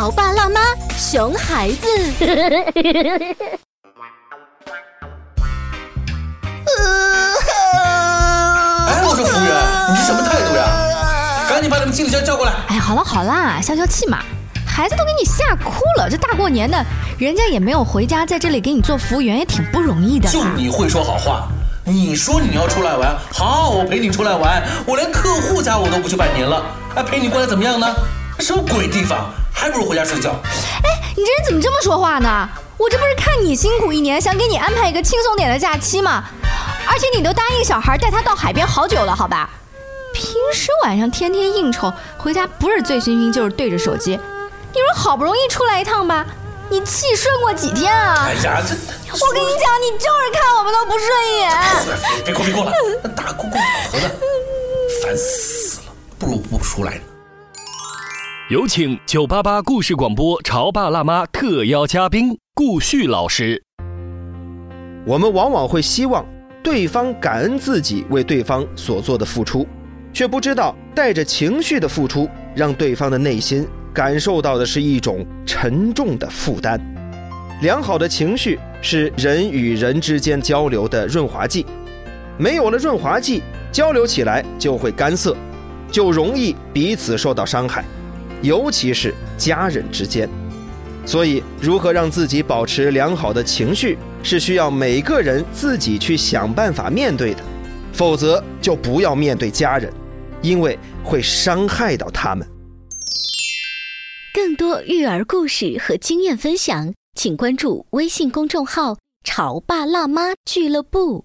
潮爸辣妈，熊孩子。哎，我说服务员，你是什么态度呀？赶紧把你们经理叫叫过来。哎，好了好啦，消消气嘛。孩子都给你吓哭了，这大过年的，人家也没有回家，在这里给你做服务员也挺不容易的。就你会说好话，你说你要出来玩，好，我陪你出来玩，我连客户家我都不去拜年了，哎，陪你过来怎么样呢？什么鬼地方，还不如回家睡觉。哎，你这人怎么这么说话呢？我这不是看你辛苦一年，想给你安排一个轻松点的假期吗？而且你都答应小孩带他到海边好久了，好吧？平时晚上天天应酬，回家不是醉醺醺就是对着手机。你说好不容易出来一趟吧，你气顺过几天啊？哎呀，这我跟你讲，你就是看我们都不顺眼。别哭别哭了，大公公婆的，烦死了，不如不出来。有请九八八故事广播潮爸辣妈特邀嘉宾顾旭老师。我们往往会希望对方感恩自己为对方所做的付出，却不知道带着情绪的付出，让对方的内心。感受到的是一种沉重的负担。良好的情绪是人与人之间交流的润滑剂，没有了润滑剂，交流起来就会干涩，就容易彼此受到伤害，尤其是家人之间。所以，如何让自己保持良好的情绪，是需要每个人自己去想办法面对的，否则就不要面对家人，因为会伤害到他们。更多育儿故事和经验分享，请关注微信公众号“潮爸辣妈俱乐部”。